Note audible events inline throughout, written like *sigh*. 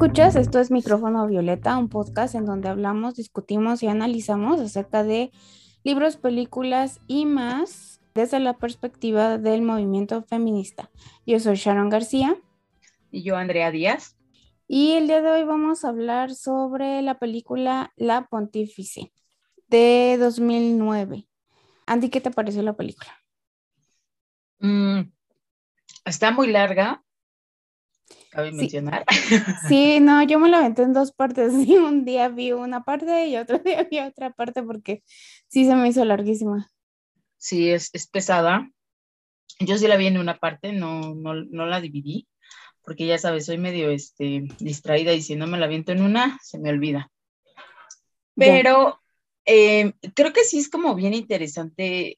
escuchas? Esto es Micrófono Violeta, un podcast en donde hablamos, discutimos y analizamos acerca de libros, películas y más desde la perspectiva del movimiento feminista. Yo soy Sharon García. Y yo, Andrea Díaz. Y el día de hoy vamos a hablar sobre la película La Pontífice de 2009. Andy, ¿qué te pareció la película? Mm, está muy larga, cabe mencionar. *laughs* Sí, no, yo me la aventé en dos partes. *laughs* Y un día vi una parte y otro *laughs* día vi otra parte porque sí se me hizo larguísima. Sí, es, es pesada. Yo sí la vi en una parte, no, no, no la dividí, porque ya sabes, soy medio este, distraída y si no me la aviento en una, se me olvida. Pero eh, creo que sí es como bien interesante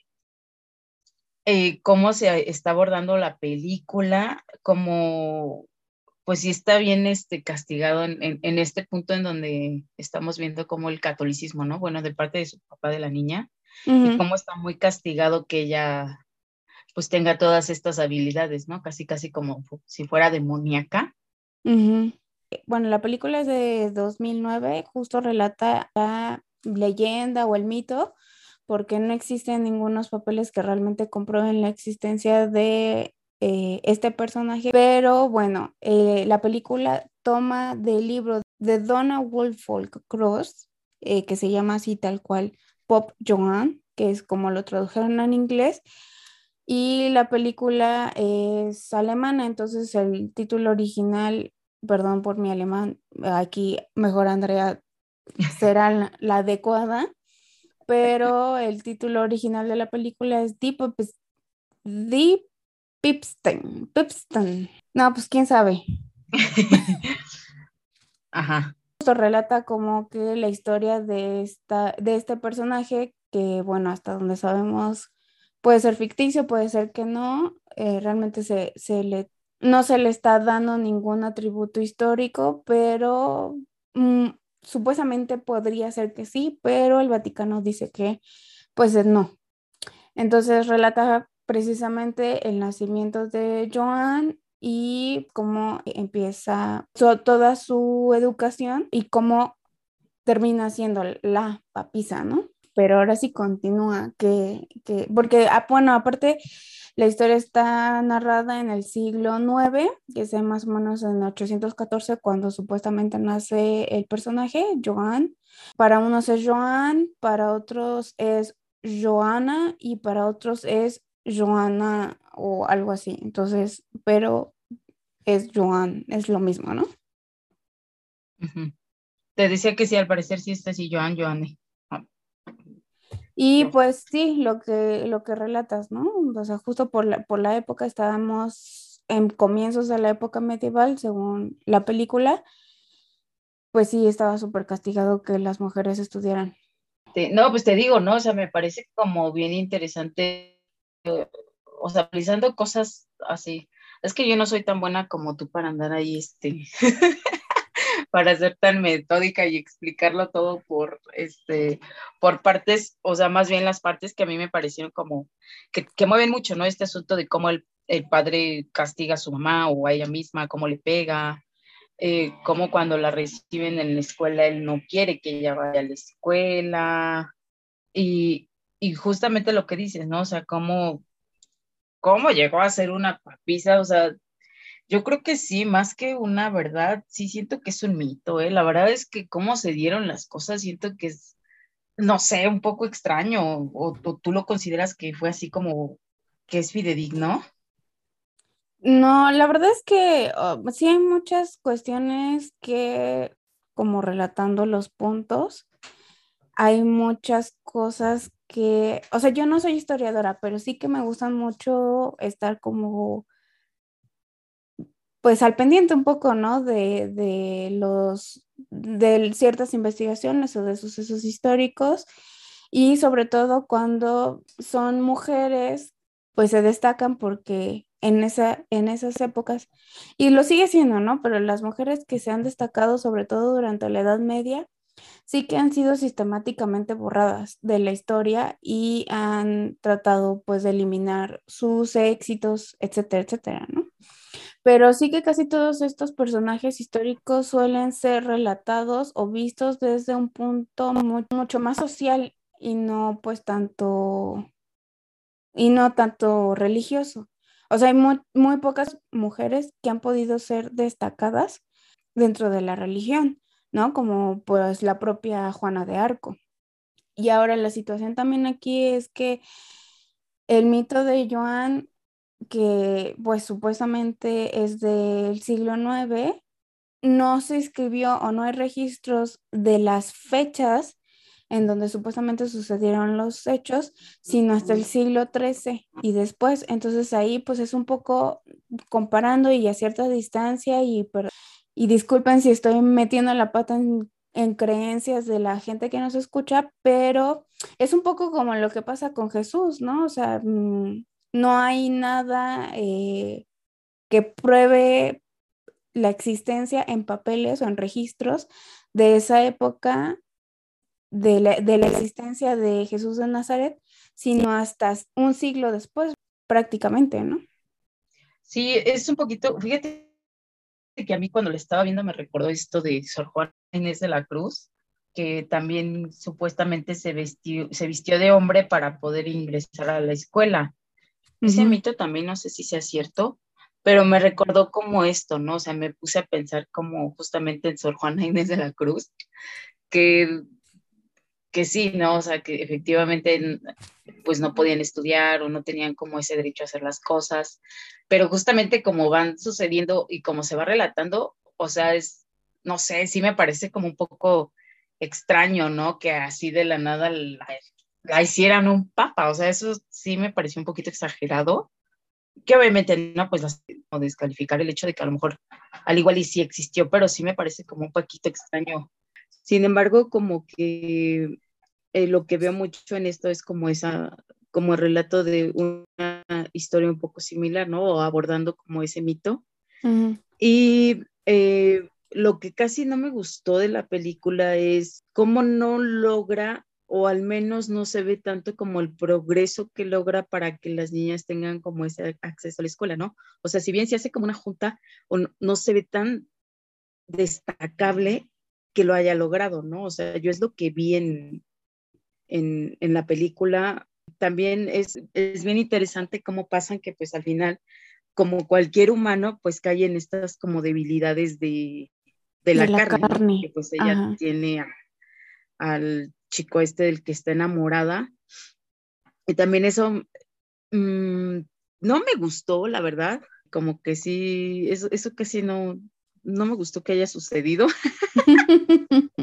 eh, cómo se está abordando la película, como pues sí está bien este, castigado en, en, este punto en donde estamos viendo como el catolicismo, ¿no? Bueno, de parte de su papá de la niña, y cómo está muy castigado que ella pues tenga todas estas habilidades, ¿no? Casi, casi como si fuera demoníaca. Bueno, la película es de 2009, justo relata la leyenda o el mito, porque no existen ningunos papeles que realmente comprueben la existencia de eh, este personaje, pero bueno, eh, la película toma del libro de Donna Woolfolk Cross, eh, que se llama así tal cual Pop Joan, que es como lo tradujeron en inglés, y la película es alemana, entonces el título original, perdón por mi alemán, aquí mejor Andrea será la, adecuada, pero el título original de la película es Deep, Deep Pipstein, Pipstein. No, pues quién sabe. *laughs* Ajá. Esto relata como que la historia de, esta, de este personaje, que bueno, hasta donde sabemos, puede ser ficticio, puede ser que no, eh, realmente se, se, le, no se le está dando ningún atributo histórico, pero mm, supuestamente podría ser que sí, pero el Vaticano dice que pues no. Entonces relata precisamente el nacimiento de Joan y cómo empieza toda su educación y cómo termina siendo la papisa, ¿no? Pero ahora sí continúa, que, que porque, ah, bueno, aparte, la historia está narrada en el siglo IX, que es más o menos en 814, cuando supuestamente nace el personaje, Joan. Para unos es Joan, para otros es Joana y para otros es Joana o algo así. Entonces, pero es Joan, es lo mismo, ¿no? Te decía que sí, al parecer sí está así, Joan, Joanne. Ah. Y pues sí, lo que, lo que relatas, ¿no? O sea, justo por la, por la época estábamos en comienzos de la época medieval, según la película, pues sí, estaba súper castigado que las mujeres estudiaran. No, pues te digo, ¿no? O sea, me parece como bien interesante o sea, utilizando cosas así. Es que yo no soy tan buena como tú para andar ahí, este, *laughs* para ser tan metódica y explicarlo todo por, este, por partes, o sea, más bien las partes que a mí me parecieron como, que, que mueven mucho, ¿no? Este asunto de cómo el, el, padre castiga a su mamá o a ella misma, cómo le pega, eh, cómo cuando la reciben en la escuela él no quiere que ella vaya a la escuela, y, y justamente lo que dices, ¿no? O sea, cómo, cómo llegó a ser una papisa, o sea, yo creo que sí, más que una verdad, sí siento que es un mito, ¿eh? La verdad es que cómo se dieron las cosas, siento que es, no sé, un poco extraño, o, tú lo consideras que fue así como que es fidedigno. No, la verdad es que oh, sí hay muchas cuestiones que, como relatando los puntos, hay muchas cosas que, o sea, yo no soy historiadora, pero sí que me gustan mucho estar como, pues al pendiente un poco, ¿no? De, de los, de ciertas investigaciones o de sucesos históricos y sobre todo cuando son mujeres, pues se destacan porque en, esa, en esas épocas, y lo sigue siendo, ¿no? Pero las mujeres que se han destacado sobre todo durante la Edad Media, sí que han sido sistemáticamente borradas de la historia y han tratado pues de eliminar sus éxitos, etcétera, etcétera, ¿no? Pero sí que casi todos estos personajes históricos suelen ser relatados o vistos desde un punto mucho más social y no pues tanto y no tanto religioso. O sea, hay muy, muy pocas mujeres que han podido ser destacadas dentro de la religión, ¿no? Como pues la propia Juana de Arco. Y ahora la situación también aquí es que el mito de Joan, que pues supuestamente es del siglo IX, no se escribió o no hay registros de las fechas en donde supuestamente sucedieron los hechos, sino hasta el siglo XIII y después. Entonces ahí pues es un poco comparando y a cierta distancia y, y disculpen si estoy metiendo la pata en, creencias de la gente que nos escucha, pero es un poco como lo que pasa con Jesús, ¿no? O sea, mm, no hay nada eh, que pruebe la existencia en papeles o en registros de esa época de la, existencia de Jesús de Nazaret, sino hasta un siglo después, prácticamente, ¿no? Sí, es un poquito, fíjate que a mí cuando le estaba viendo me recordó esto de Sor Juan Inés de la Cruz, que también supuestamente se vistió, se vistió de hombre para poder ingresar a la escuela. Ese mito también no sé si sea cierto, pero me recordó como esto, ¿no? O sea, me puse a pensar como justamente en Sor Juana Inés de la Cruz, que que sí, ¿no? O sea, que efectivamente pues no podían estudiar o no tenían como ese derecho a hacer las cosas, pero justamente como van sucediendo y como se va relatando, o sea, es, no sé, sí me parece como un poco extraño, ¿no? Que así de la nada la, hicieran un papa, o sea, eso sí me pareció un poquito exagerado, que obviamente no, pues no descalificar el hecho de que a lo mejor al igual y sí existió, pero sí me parece como un poquito extraño sin embargo, como que eh, lo que veo mucho en esto es como esa, como el relato de una historia un poco similar, ¿no? O abordando como ese mito. Y eh, lo que casi no me gustó de la película es cómo no logra o al menos no se ve tanto como el progreso que logra para que las niñas tengan como ese acceso a la escuela, ¿no? O sea, si bien se hace como una junta, o no se ve tan destacable que lo haya logrado, ¿no? O sea, yo es lo que vi en, en, la película. También es, es bien interesante cómo pasan que pues al final, como cualquier humano, pues cae en estas como debilidades de, la, carne, que pues ella tiene al chico este del que está enamorada. Y también eso mm, no me gustó, la verdad, como que sí, eso, eso casi no, no me gustó que haya sucedido. *laughs*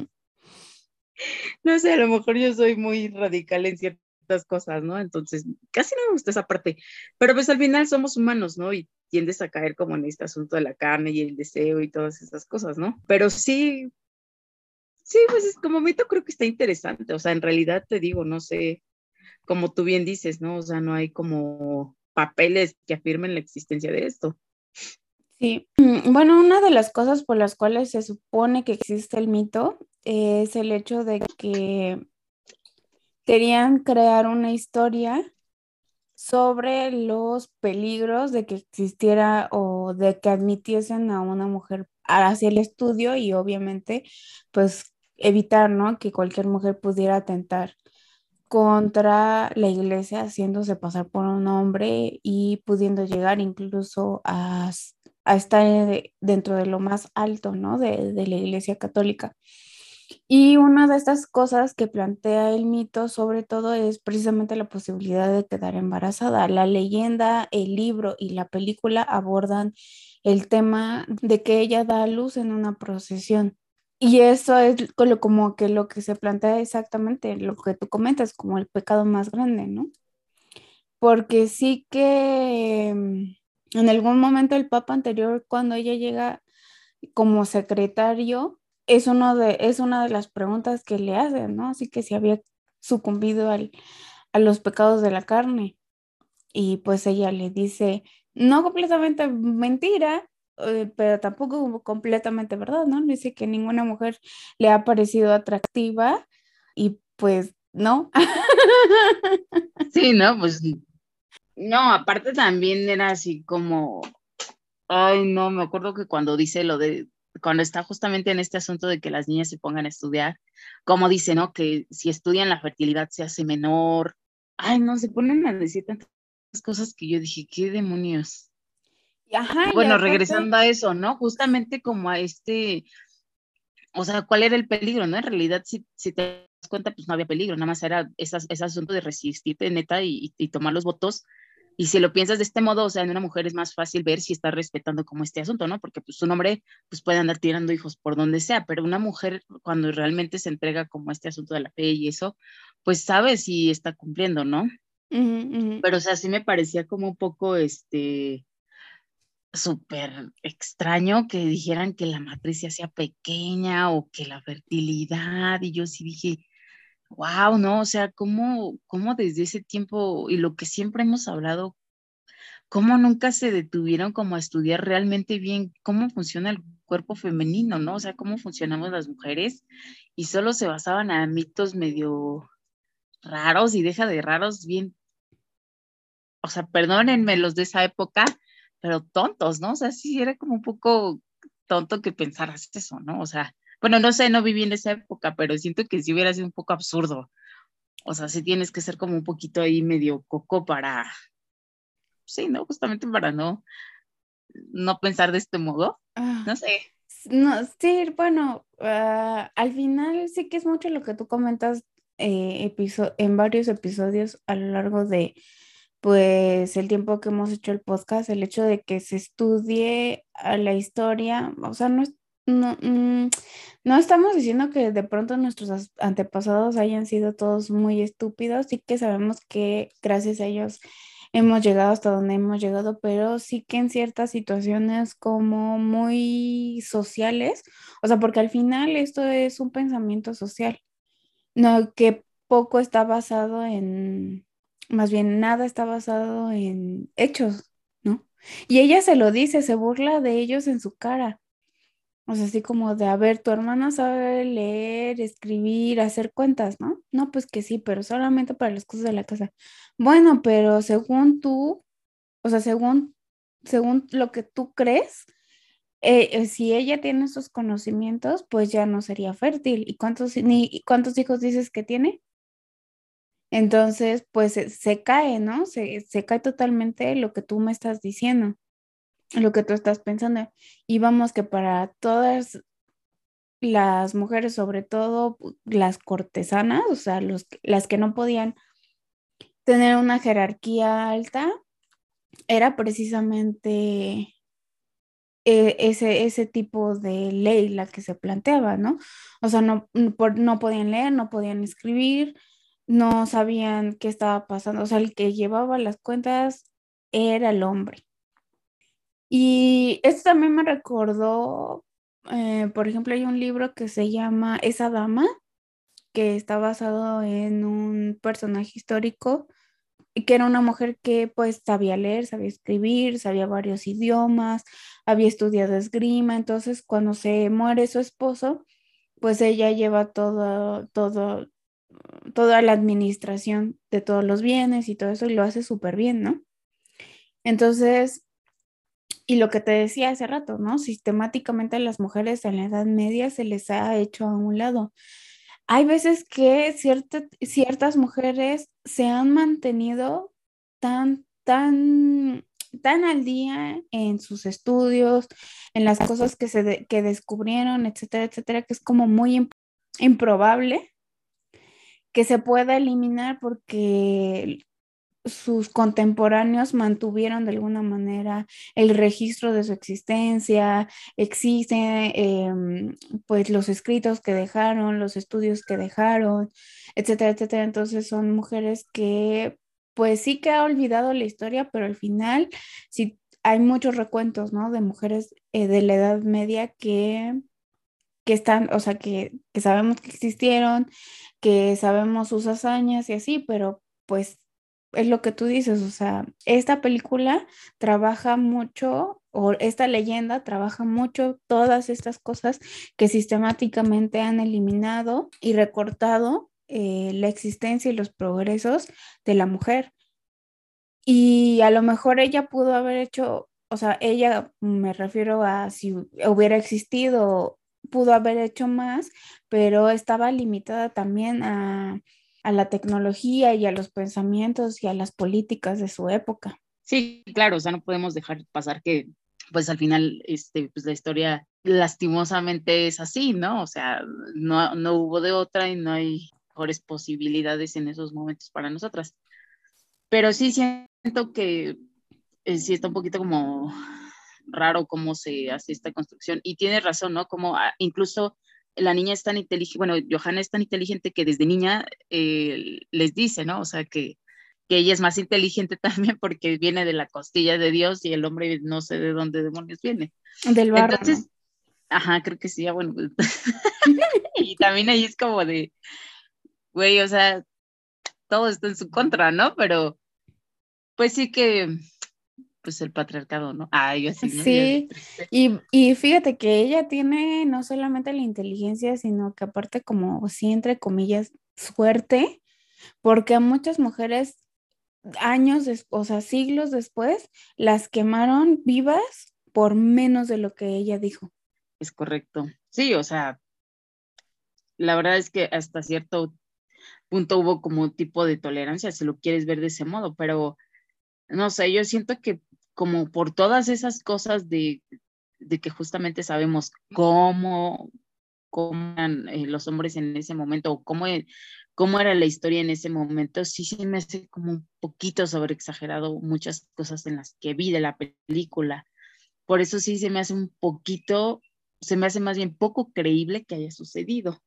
no sé, a lo mejor yo soy muy radical en ciertas cosas, ¿no? Entonces, casi no me gusta esa parte. Pero pues al final somos humanos, ¿no? Y tiendes a caer como en este asunto de la carne y el deseo y todas esas cosas, ¿no? Pero sí, sí, pues como mito creo que está interesante. O sea, en realidad te digo, no sé, como tú bien dices, ¿no? O sea, no hay como papeles que afirmen la existencia de esto. Sí, mm, bueno, una de las cosas por las cuales se supone que existe el mito es el hecho de que querían crear una historia sobre los peligros de que existiera o de que admitiesen a una mujer hacia el estudio y obviamente pues evitar, ¿no? Que cualquier mujer pudiera atentar contra la iglesia haciéndose pasar por un hombre y pudiendo llegar incluso a a estar dentro de lo más alto, ¿no? De, la Iglesia Católica. Y una de estas cosas que plantea el mito sobre todo es precisamente la posibilidad de quedar embarazada. La leyenda, el libro y la película abordan el tema de que ella da a luz en una procesión. Y eso es como que lo que se plantea exactamente, lo que tú comentas, como el pecado más grande, ¿no? Porque sí que en algún momento el Papa anterior, cuando ella llega como secretario, es, uno de, es una de las preguntas que le hacen, ¿no? Así que si había sucumbido al, a los pecados de la carne. Y pues ella le dice, no completamente mentira, eh, pero tampoco completamente verdad, ¿no? Dice que ninguna mujer le ha parecido atractiva y pues no. *laughs* Sí, no, pues no, aparte también era así como, Ay, no, me acuerdo que cuando dice lo de, cuando está justamente en este asunto de que las niñas se pongan a estudiar, como dice, ¿no? Que si estudian la fertilidad se hace menor. Ay, no, se ponen a decir tantas cosas que yo dije, ¿qué demonios? Ajá, bueno, regresando a eso, ¿no? Justamente como a este, o sea, ¿cuál era el peligro, no? En realidad, si, si te das cuenta, pues no había peligro, nada más era ese, ese asunto de resistirte, neta, y, y tomar los votos y si lo piensas de este modo, o sea, en una mujer es más fácil ver si está respetando como este asunto, ¿no? Porque pues un hombre pues puede andar tirando hijos por donde sea, pero una mujer cuando realmente se entrega como este asunto de la fe y eso, pues sabe si está cumpliendo, ¿no? Pero o sea, sí me parecía como un poco este súper extraño que dijeran que la matriz se hacía pequeña o que la fertilidad y yo sí dije, wow, ¿no? O sea, cómo, cómo desde ese tiempo y lo que siempre hemos hablado, cómo nunca se detuvieron como a estudiar realmente bien cómo funciona el cuerpo femenino, ¿no? O sea, cómo funcionamos las mujeres y solo se basaban a mitos medio raros y deja de raros bien, o sea, perdónenme los de esa época, pero tontos, ¿no? O sea, sí era como un poco tonto que pensaras eso, ¿no? O sea, bueno, no sé, no viví en esa época, pero siento que sí hubiera sido un poco absurdo. O sea, sí tienes que ser como un poquito ahí medio coco para, sí, ¿no? Justamente para no, no pensar de este modo. Ah. no sé. No, sí, bueno, ah, al final sí que es mucho lo que tú comentas eh, en varios episodios a lo largo de pues el tiempo que hemos hecho el podcast, el hecho de que se estudie a la historia, o sea, no es no, mm, no estamos diciendo que de pronto nuestros antepasados hayan sido todos muy estúpidos, sí que sabemos que gracias a ellos hemos llegado hasta donde hemos llegado, pero sí que en ciertas situaciones como muy sociales, o sea, porque al final esto es un pensamiento social, no que poco está basado en, más bien nada está basado en hechos, ¿no? Y ella se lo dice, se burla de ellos en su cara. O sea, así como de, a ver, tu hermana sabe leer, escribir, hacer cuentas, ¿no? No, pues que sí, pero solamente para las cosas de la casa. Bueno, pero según tú, o sea, según, según lo que tú crees, eh, eh, si ella tiene esos conocimientos, pues ya no sería fértil. ¿Y cuántos, ni, cuántos hijos dices que tiene? Entonces, pues se, cae, ¿no? Se, se cae totalmente lo que tú me estás diciendo lo que tú estás pensando. Y vamos que para todas las mujeres, sobre todo las cortesanas, o sea, los, las que no podían tener una jerarquía alta, era precisamente e, ese, ese tipo de ley la que se planteaba, ¿no? O sea, no, no podían leer, no podían escribir, no sabían qué estaba pasando, o sea, el que llevaba las cuentas era el hombre. Y esto también me recordó, eh, por ejemplo, hay un libro que se llama Esa Dama, que está basado en un personaje histórico, que era una mujer que pues sabía leer, sabía escribir, sabía varios idiomas, había estudiado esgrima, entonces cuando se muere su esposo, pues ella lleva todo, todo, toda la administración de todos los bienes y todo eso y lo hace súper bien, ¿no? Entonces, y lo que te decía hace rato, ¿no? Sistemáticamente a las mujeres en la Edad Media se les ha hecho a un lado. Hay veces que ciertas mujeres se han mantenido tan, tan, tan al día en sus estudios, en las cosas que, se que descubrieron, etcétera, etcétera, que es como muy improbable que se pueda eliminar porque sus contemporáneos mantuvieron de alguna manera el registro de su existencia, existen em, pues los escritos que dejaron, los estudios que dejaron, etcétera, etcétera. Entonces son mujeres que pues sí que ha olvidado la historia, pero al final sí hay muchos recuentos, ¿no? De mujeres eh, de la Edad Media que, que están, o sea, que, que sabemos que existieron, que sabemos sus hazañas y así, pero pues es lo que tú dices, o sea, esta película trabaja mucho, o esta leyenda trabaja mucho todas estas cosas que sistemáticamente han eliminado y recortado eh, la existencia y los progresos de la mujer. Y a lo mejor ella pudo haber hecho o sea, ella me refiero a si hubiera existido, pudo haber hecho más, pero estaba limitada también a, a la tecnología y a los pensamientos y a las políticas de su época. Sí, claro, o sea, no podemos dejar pasar que pues al final, este, pues la historia lastimosamente es así, ¿no? O sea, no, no hubo de otra y no hay mejores posibilidades en esos momentos para nosotras. Pero sí siento que eh, sí está un poquito como raro cómo se hace esta construcción. Y tiene razón, ¿no? Como ah, incluso la niña es tan inteligente, bueno, Johanna es tan inteligente que desde niña eh, les dice, ¿no? O sea, que que ella es más inteligente *laughs* también porque viene de la costilla de Dios y el hombre no sé de dónde demonios viene. Del barro. Entonces, ajá, creo que sí, ya bueno. Pues, *laughs* y también ahí es como de, güey, o sea, todo está en su contra, ¿no? Pero, pues sí que, pues el patriarcado, ¿no? Ay, así, ¿no? Sí, y, y fíjate que ella tiene no solamente la inteligencia, sino que aparte como, sí, entre comillas, suerte, porque a muchas mujeres años, o sea, siglos después, las quemaron vivas por menos de lo que ella dijo. Es correcto. Sí, o sea, la verdad es que hasta cierto punto hubo como un tipo de tolerancia, si lo quieres ver de ese modo, pero no sé, yo siento que como por todas esas cosas de, de que justamente sabemos cómo, cómo eran eh, los hombres en ese momento, o cómo, cómo era la historia en ese momento, sí sí me hace como un poquito sobreexagerado muchas cosas en las que vi de la película. Por eso sí se me hace un poquito, se me hace más bien poco creíble que haya sucedido.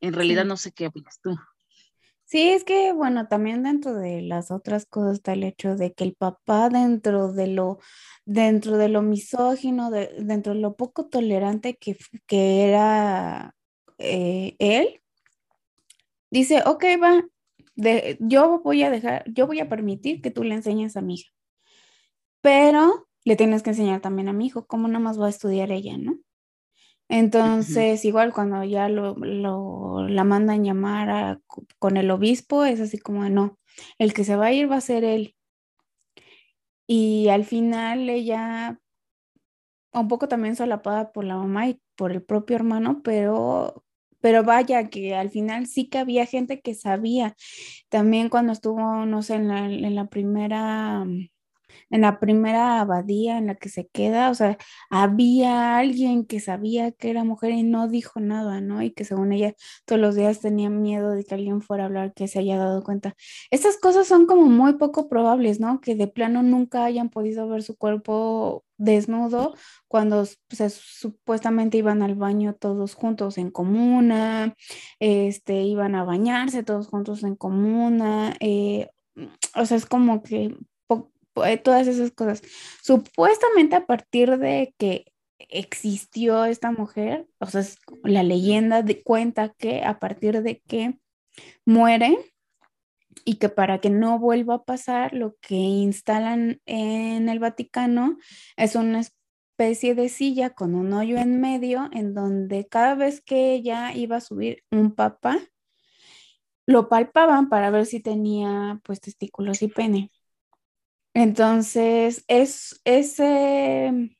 En realidad no sé qué opinas tú. Sí, es que, bueno, también dentro de las otras cosas está el hecho de que el papá dentro de lo, dentro de lo misógino, dentro de lo poco tolerante que, que era eh, él, dice, ok, va, de, yo voy a dejar, yo voy a permitir que tú le enseñes a mi hija, pero le tienes que enseñar también a mi hijo, cómo nada más va a estudiar ella, ¿no? Entonces, igual cuando ya lo, lo, la mandan llamar con el obispo, es así como, no, el que se va a ir va a ser él. Y al final ella, un poco también solapada por la mamá y por el propio hermano, pero pero vaya que al final sí que había gente que sabía. También cuando estuvo, no sé, en la, en la primera en la primera abadía en la que se queda, o sea, había alguien que sabía que era mujer y no dijo nada, ¿no? Y que según ella todos los días tenía miedo de que alguien fuera a hablar, que se haya dado cuenta. Estas cosas son como muy poco probables, ¿no? Que de plano nunca hayan podido ver su cuerpo desnudo cuando pues, supuestamente iban al baño todos juntos en comuna, este, iban a bañarse todos juntos en comuna, eh, o sea, es como que todas esas cosas. Supuestamente a partir de que existió esta mujer, o sea, la leyenda cuenta que a partir de que muere y que para que no vuelva a pasar, lo que instalan en el Vaticano es una especie de silla con un hoyo en medio en donde cada vez que ella iba a subir un papa, lo palpaban para ver si tenía pues testículos y pene. Entonces, es ese,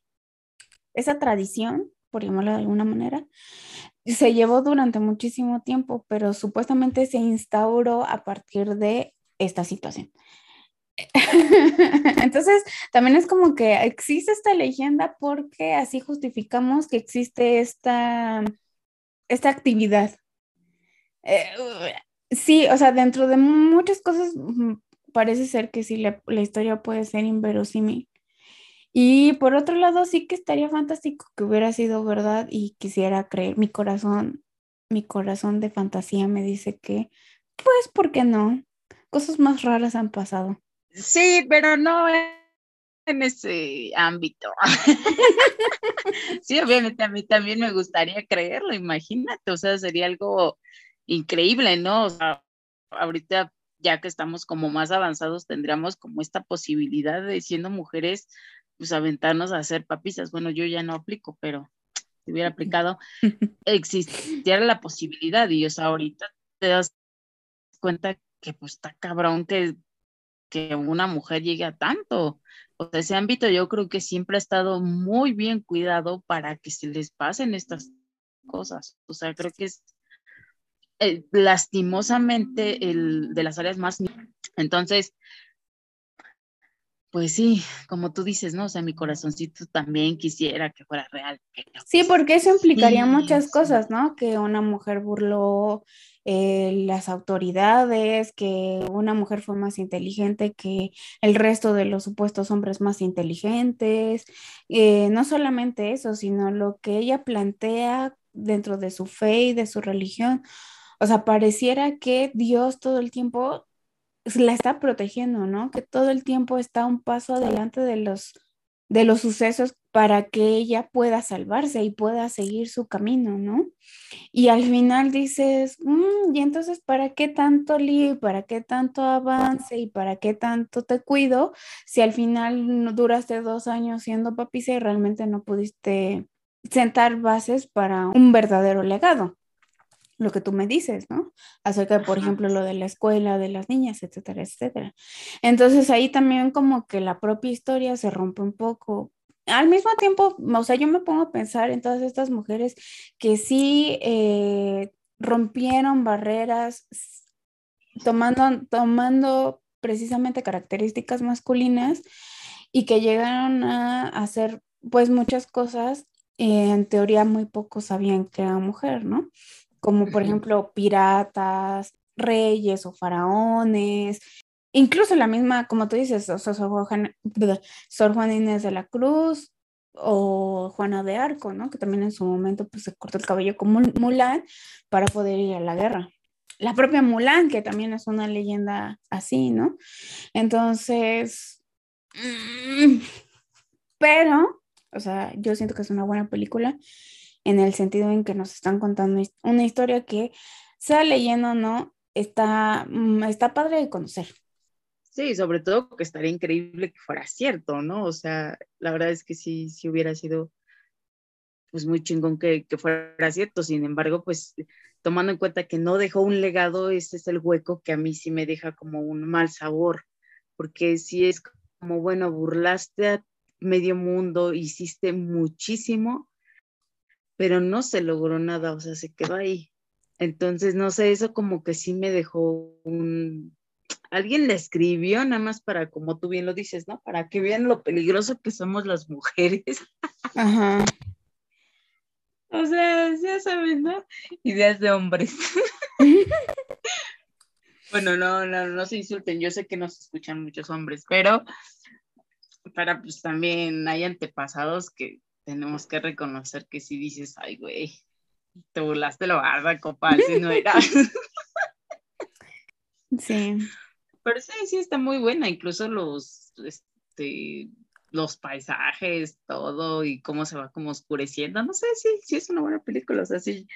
esa tradición, por llamarlo de alguna manera, se llevó durante muchísimo tiempo, pero supuestamente se instauró a partir de esta situación. *laughs* Entonces, también es como que existe esta leyenda porque así justificamos que existe esta, esta actividad. Eh, sí, o sea, dentro de muchas cosas parece ser que sí, la, historia puede ser inverosímil. Y por otro lado, sí que estaría fantástico que hubiera sido verdad y quisiera creer. Mi corazón, mi corazón de fantasía me dice que, pues, ¿por qué no? Cosas más raras han pasado. Sí, pero no en ese ámbito. *laughs* *laughs* sí, obviamente a mí también me gustaría creerlo, imagínate, o sea, sería algo increíble, ¿no? O sea, ahorita ya que estamos como más avanzados, tendríamos como esta posibilidad de siendo mujeres, pues aventarnos a hacer papisas. Bueno, yo ya no aplico, pero si hubiera aplicado, *laughs* existiera la posibilidad y o sea, ahorita te das cuenta que pues está cabrón que, que una mujer llegue a tanto, o sea, ese ámbito yo creo que siempre ha estado muy bien cuidado para que se les pasen estas cosas. O sea, creo que es eh, lastimosamente el de las áreas más... Entonces, pues sí, como tú dices, ¿no? O sea, mi corazoncito también quisiera que fuera real. Sí, porque eso implicaría muchas cosas, ¿no? Que una mujer burló eh, las autoridades, que una mujer fue más inteligente que el resto de los supuestos hombres más inteligentes. Eh, no solamente eso, sino lo que ella plantea dentro de su fe y de su religión. O sea, pareciera que Dios todo el tiempo la está protegiendo, ¿no? Que todo el tiempo está un paso adelante de los, de los sucesos para que ella pueda salvarse y pueda seguir su camino, ¿no? Y al final dices, mm, y entonces, ¿para qué tanto lío, para qué tanto avance y para qué tanto te cuido si al final duraste dos años siendo papisa y realmente no pudiste sentar bases para un verdadero legado? Lo que tú me dices, ¿no? Acerca de, por ejemplo, lo de la escuela, de las niñas, etcétera, etcétera. Entonces ahí también como que la propia historia se rompe un poco. Al mismo tiempo, o sea, yo me pongo a pensar en todas estas mujeres que sí eh, rompieron barreras, tomando, tomando precisamente características masculinas y que llegaron a hacer pues muchas cosas en teoría muy pocos sabían que era mujer, ¿no? Como por ejemplo piratas, reyes o faraones, incluso la misma, como tú dices, Sor, Juan, Inés de la Cruz o Juana de Arco, ¿no? Que también en su momento pues se cortó el cabello como Mulan para poder ir a la guerra. La propia Mulan, que también es una leyenda así, ¿no? Entonces, mm, pero, o sea, yo siento que es una buena película en el sentido en que nos están contando una historia que, sea leyendo o no, está, mm, está padre de conocer. Sí, sobre todo que estaría increíble que fuera cierto, ¿no? O sea, la verdad es que sí, sí hubiera sido pues muy chingón que, que, fuera cierto. Sin embargo, pues tomando en cuenta que no dejó un legado, ese es el hueco que a mí sí me deja como un mal sabor, porque si es como, bueno, burlaste a medio mundo, hiciste muchísimo, pero no se logró nada, o sea, se quedó ahí. Entonces, no sé, eso como que sí me dejó un... Alguien le escribió nada más para, como tú bien lo dices, ¿no? Para que vean lo peligroso que somos las mujeres. *laughs* Ajá. O sea, ya saben, ¿no? Ideas de hombres. *laughs* bueno, no, no, no se insulten. Yo sé que nos escuchan muchos hombres, pero para pues también hay antepasados que tenemos que reconocer que si dices, ay, güey, te burlaste lo barba, copa, si no era. *laughs* Sí. Pero sí, sí está muy buena, incluso los, este, los paisajes, todo y cómo se va como oscureciendo, no sé, sí, sí es una buena película, o sea, sí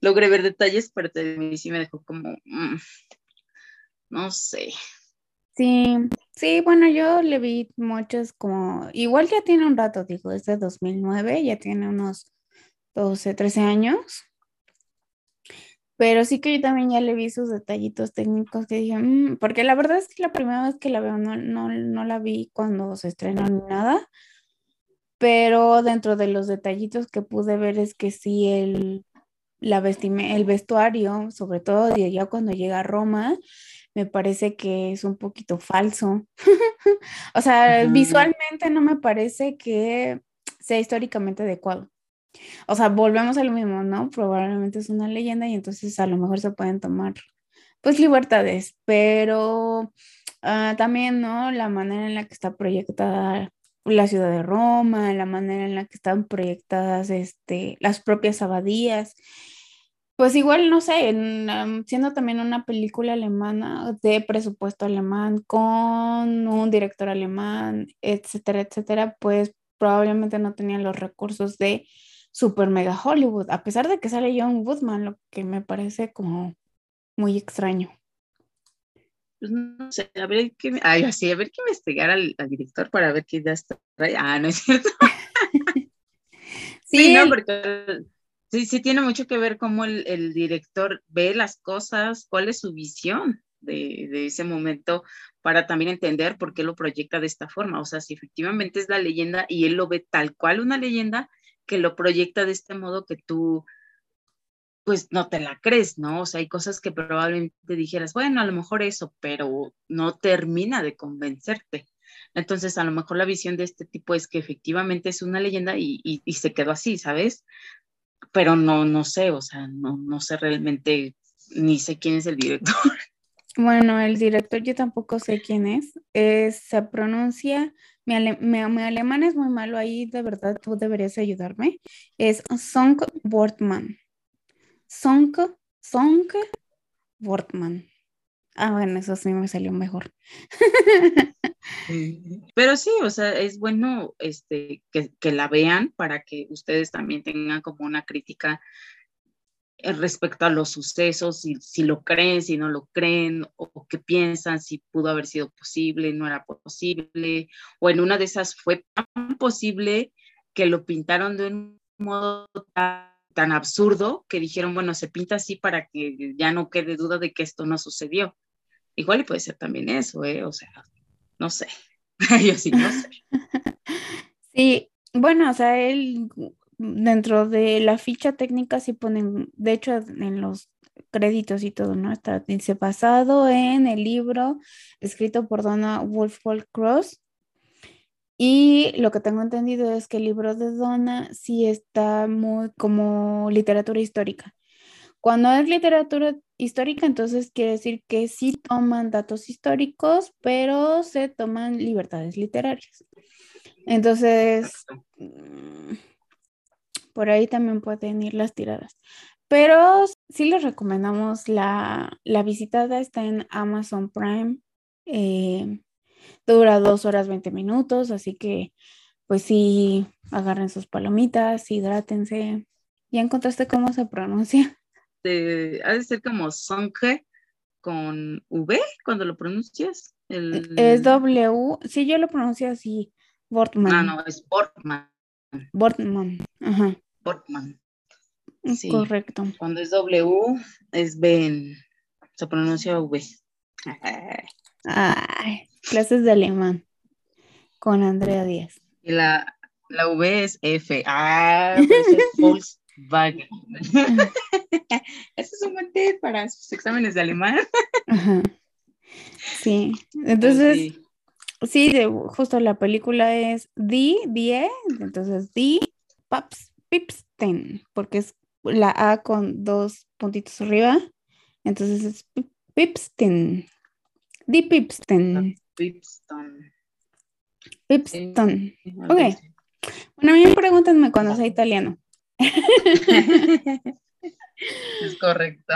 logré ver detalles, pero mí sí me dejó como, mm, no sé, Sí, sí, bueno, yo le vi muchos como, igual ya tiene un rato, digo, es de 2009, ya tiene unos 12, 13 años, pero sí que yo también ya le vi sus detallitos técnicos que dije, mm", porque la verdad es que la primera vez que la veo no, no, no la vi cuando se estrenó ni nada, pero dentro de los detallitos que pude ver es que sí, el, la el vestuario, sobre todo ya cuando llega a Roma, me parece que es un poquito falso. *laughs* o sea, visualmente no me parece que sea históricamente adecuado. O sea, volvemos a lo mismo, ¿no? Probablemente es una leyenda y entonces a lo mejor se pueden tomar pues libertades, pero ah, también, ¿no? La manera en la que está proyectada la ciudad de Roma, la manera en la que están proyectadas este, las propias abadías pues igual, no sé, siendo también una película alemana de presupuesto alemán, con un director alemán, etcétera, etcétera, pues probablemente no tenían los recursos de Super Mega Hollywood, a pesar de que sale John Woodman, lo que me parece como muy extraño. Pues no sé, a ver qué, ay, así, a ver qué investigar al, director para ver qué ideas trae. Ah, no es cierto. *laughs* sí, no, porque Sí, sí tiene mucho que ver cómo el, director ve las cosas, cuál es su visión. de, ese momento para también entender por qué lo proyecta de esta forma. O sea, si efectivamente es la leyenda y él lo ve tal cual una leyenda, que lo proyecta de este modo que tú pues no te la crees, ¿no? O sea, hay cosas que probablemente dijeras, bueno, a lo mejor eso, pero no termina de convencerte. Entonces, a lo mejor la visión de este tipo es que efectivamente es una leyenda y, y, se quedó así, ¿sabes? Pero no, no sé, o sea, no, no sé realmente, ni sé quién es el director. *laughs* Bueno, el director yo tampoco sé quién es. es se pronuncia, mi, alemán es muy malo ahí, de verdad tú deberías ayudarme. Es Song Wortman. Song, Song Wortman. Ah, bueno, eso sí me salió mejor. Pero sí, o sea, es bueno este, que, que la vean para que ustedes también tengan como una crítica eh, respecto a los sucesos, si, si, lo creen, si no lo creen, o, qué piensan, si pudo haber sido posible, no era posible, o en una de esas fue tan posible que lo pintaron de un modo tan, tan absurdo que dijeron, bueno, se pinta así para que ya no quede duda de que esto no sucedió. Igual y puede ser también eso, ¿eh? O sea, no sé. *laughs* Yo sí, no sé. *laughs* Sí, bueno, o sea, él dentro de la ficha técnica sí ponen, de hecho en los créditos y todo, ¿no? Está, dice basado en el libro escrito por Donna Wolfwall Cross. Y lo que tengo entendido es que el libro de Donna sí está muy como literatura histórica. Cuando es literatura histórica, entonces quiere decir que sí toman datos históricos, pero se toman libertades literarias. Entonces, por ahí también pueden ir las tiradas. Pero sí les recomendamos la, la visitada, está en Amazon Prime. Eh, dura dos horas 20 minutos, así que pues sí, agarren sus palomitas, hidrátense. ¿Ya encontraste cómo se pronuncia? Ha de ser como Songe con V cuando lo pronuncias. Es W, sí, yo lo pronuncio así, Bortman. Ah, no, es Bortman. Bortman, ajá. Portman. Mm, sí. Correcto. Cuando es W, es Ben. Se pronuncia V. Ay, clases de alemán con Andrea Díaz. Y la, la V es F. Ah, es *laughs* Volkswagen. *laughs* Ese es un buen para sus exámenes de alemán. Sí, entonces, sí, de, justo la película es Die, Die, entonces Die, Paps, Pipsten, porque es la A con dos puntitos arriba. Entonces es Pipsten. Di Pipsten. Pipston. Pipston. Ok. Bueno, a mí pregúntenme cuando sea italiano. Es correcto.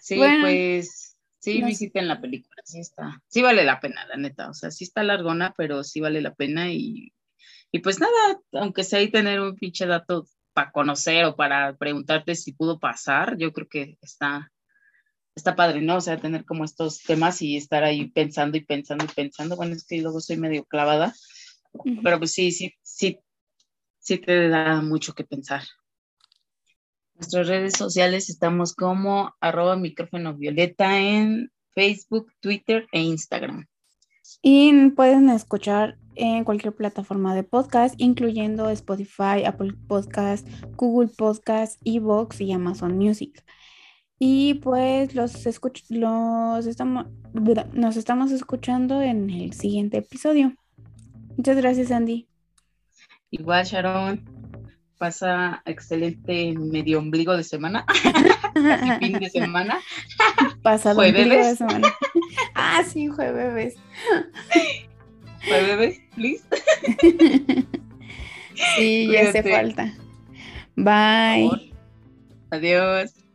Sí, pues sí, visiten la película, sí está, sí vale la pena, la neta, o sea, sí está largona, pero sí vale la pena y y pues nada, aunque sea ahí tener un pinche dato para conocer o para preguntarte si pudo pasar, yo creo que está, está padre, ¿no? O sea, tener como estos temas y estar ahí pensando y pensando y pensando. Bueno, es que luego soy medio clavada, pero pues sí, sí, sí, sí te da mucho que pensar. Nuestras redes sociales estamos como arroba micrófono violeta en Facebook, Twitter e Instagram. Y pueden escuchar en cualquier plataforma de podcast, incluyendo Spotify, Apple Podcast, Google Podcast, Evox y Amazon Music. Y pues los, los estamos, nos estamos escuchando en el siguiente episodio. Muchas gracias, Andy. Igual, Sharon. Pasa excelente medio ombligo de semana. *laughs* fin de semana. Pasado ombligo de semana. *laughs* ah, sí, jueves. Jueves, please. sí, ya hace falta. Bye. Adiós.